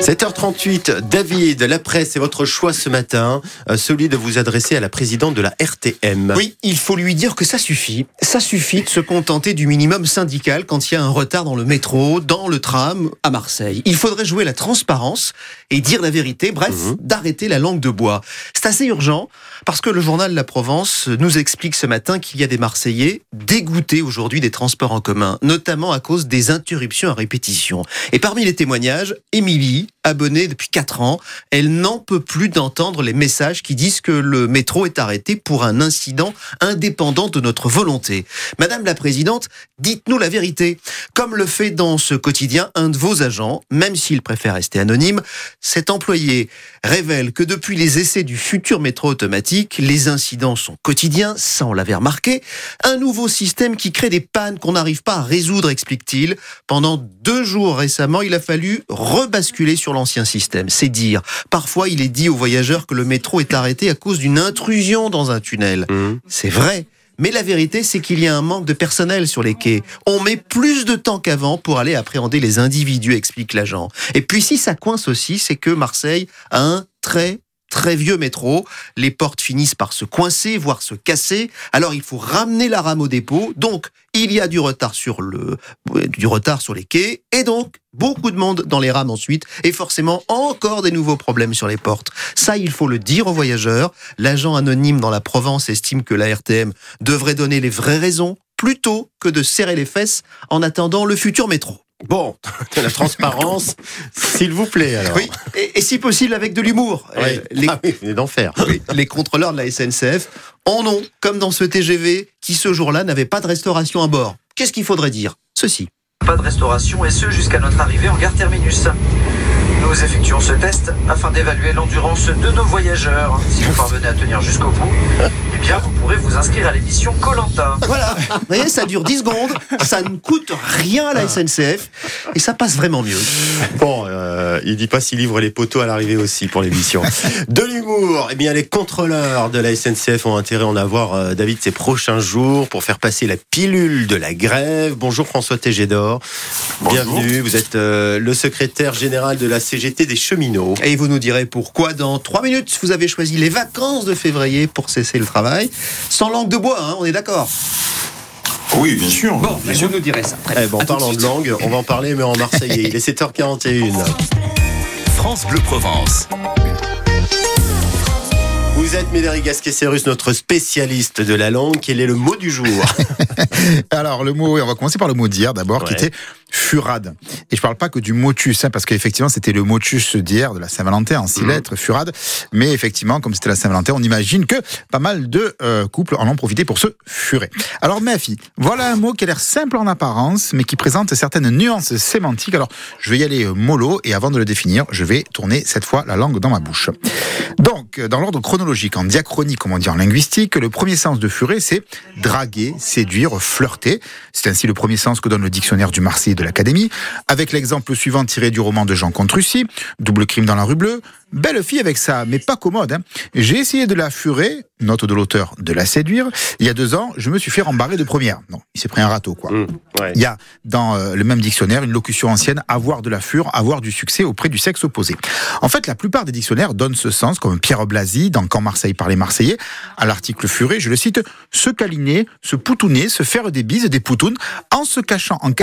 7h38, David, la presse est votre choix ce matin, euh, celui de vous adresser à la présidente de la RTM. Oui, il faut lui dire que ça suffit. Ça suffit de se contenter du minimum syndical quand il y a un retard dans le métro, dans le tram, à Marseille. Il faudrait jouer la transparence et dire la vérité, bref, Mhm. d'arrêter la langue de bois. C'est assez urgent parce que le journal La Provence nous explique ce matin qu'il y a des Marseillais dégoûtés aujourd'hui des transports en commun, notamment à cause des interruptions à répétition. Et parmi les témoignages, Émilie, abonnée depuis 4 ans, elle n'en peut plus d'entendre les messages qui disent que le métro est arrêté pour un incident indépendant de notre volonté. Madame la Présidente, dites-nous la vérité. Comme le fait dans ce quotidien un de vos agents, même s'il préfère rester anonyme, cet employé révèle que depuis les essais du futur métro automatique, les incidents sont quotidiens, ça on l'avait remarqué. Un nouveau système qui crée des pannes qu'on n'arrive pas à résoudre, explique-t-il. Pendant deux jours récemment, il a fallu rebasculer sur l'ancien système. C'est dire. Parfois, il est dit aux voyageurs que le métro est arrêté à cause d'une intrusion dans un tunnel. Mhm. C'est vrai. Mais la vérité, c'est qu'il y a un manque de personnel sur les quais. On met plus de temps qu'avant pour aller appréhender les individus, explique l'agent. Et puis si ça coince aussi, c'est que Marseille a un très très vieux métro. Les portes finissent par se coincer, voire se casser. Alors il faut ramener la rame au dépôt. Donc il y a du retard sur le, du retard sur les quais. Et donc beaucoup de monde dans les rames ensuite. Et forcément encore des nouveaux problèmes sur les portes. Ça, il faut le dire aux voyageurs. L'agent anonyme dans la Provence estime que la RTM devrait donner les vraies raisons plutôt que de serrer les fesses en attendant le futur métro. Bon, de la transparence, s'il vous plaît alors. Oui, et, et si possible avec de l'humour. Oui. Euh, les, Ah oui, vous venez d'en faire. oui, les contrôleurs de la SNCF en ont, comme dans ce TGV qui ce jour-là n'avait pas de restauration à bord. Qu'est-ce qu'il faudrait dire? Ceci. Pas de restauration et ce jusqu'à notre arrivée en gare terminus. Nous effectuons ce test afin d'évaluer l'endurance de nos voyageurs. Si vous parvenez à tenir jusqu'au bout, vous pourrez vous inscrire à l'émission Colanta. Voilà, vous voyez, ça dure 10 secondes, ça ne coûte rien à la SNCF et ça passe vraiment mieux. Bon, euh, il dit pas s'il livre les poteaux à l'arrivée aussi pour l'émission. De l'humour, eh bien les contrôleurs de la SNCF ont intérêt à en avoir, euh, David, ces prochains jours pour faire passer la pilule de la grève. Bonjour François Tégédor. Bienvenue, vous êtes euh, le secrétaire général de la CGT des cheminots. Et vous nous direz pourquoi dans 3 minutes vous avez choisi les vacances de février pour cesser le travail. Sans langue de bois, hein, on est d'accord Oui, bien sûr. Bon, bien sûr. nous direz ça. Eh de parlant de langue, on va en parler mais en marseillais. Il est 7h41. France Bleu Provence. Vous êtes Médéric Gasquet-Cérus, notre spécialiste de la langue. Quel est le mot du jour? Alors, le mot, oui, on va commencer par le mot d'hier d'abord, qui était furade. Et je parle pas que du motus, hein, parce qu'effectivement, c'était le motus d'hier, de la Saint-Valentin, en six Mhm. lettres, furade. Mais effectivement, comme c'était la Saint-Valentin, on imagine que pas mal de euh, couples en ont profité pour se furer. Alors, ma fille, voilà un mot qui a l'air simple en apparence, mais qui présente certaines nuances sémantiques. Alors, je vais y aller euh, mollo, et avant de le définir, je vais tourner cette fois la langue dans ma bouche. Donc, dans l'ordre chronologique, en diachronie, comme on dit en linguistique, le premier sens de furer, c'est draguer, séduire, flirter. C'est ainsi le premier sens que donne le dictionnaire du Marseillais de l'Académie, avec l'exemple suivant tiré du roman de Jean Contrucy, Double crime dans la rue bleue. Belle fille avec ça, mais pas commode. hein. J'ai essayé de la furer, note de l'auteur, de la séduire. Il y a deux ans, je me suis fait rembarrer de première. Non, il s'est pris un râteau, quoi. Ouais. Il y a dans euh, le même dictionnaire une locution ancienne avoir de la fure, avoir du succès auprès du sexe opposé. En fait, la plupart des dictionnaires donnent ce sens, comme Pierre Blasi dans Quand Marseille par les Marseillais, à l'article furé, je le cite, se câliner, se poutouner, se faire des bises, des poutounes, en se cachant en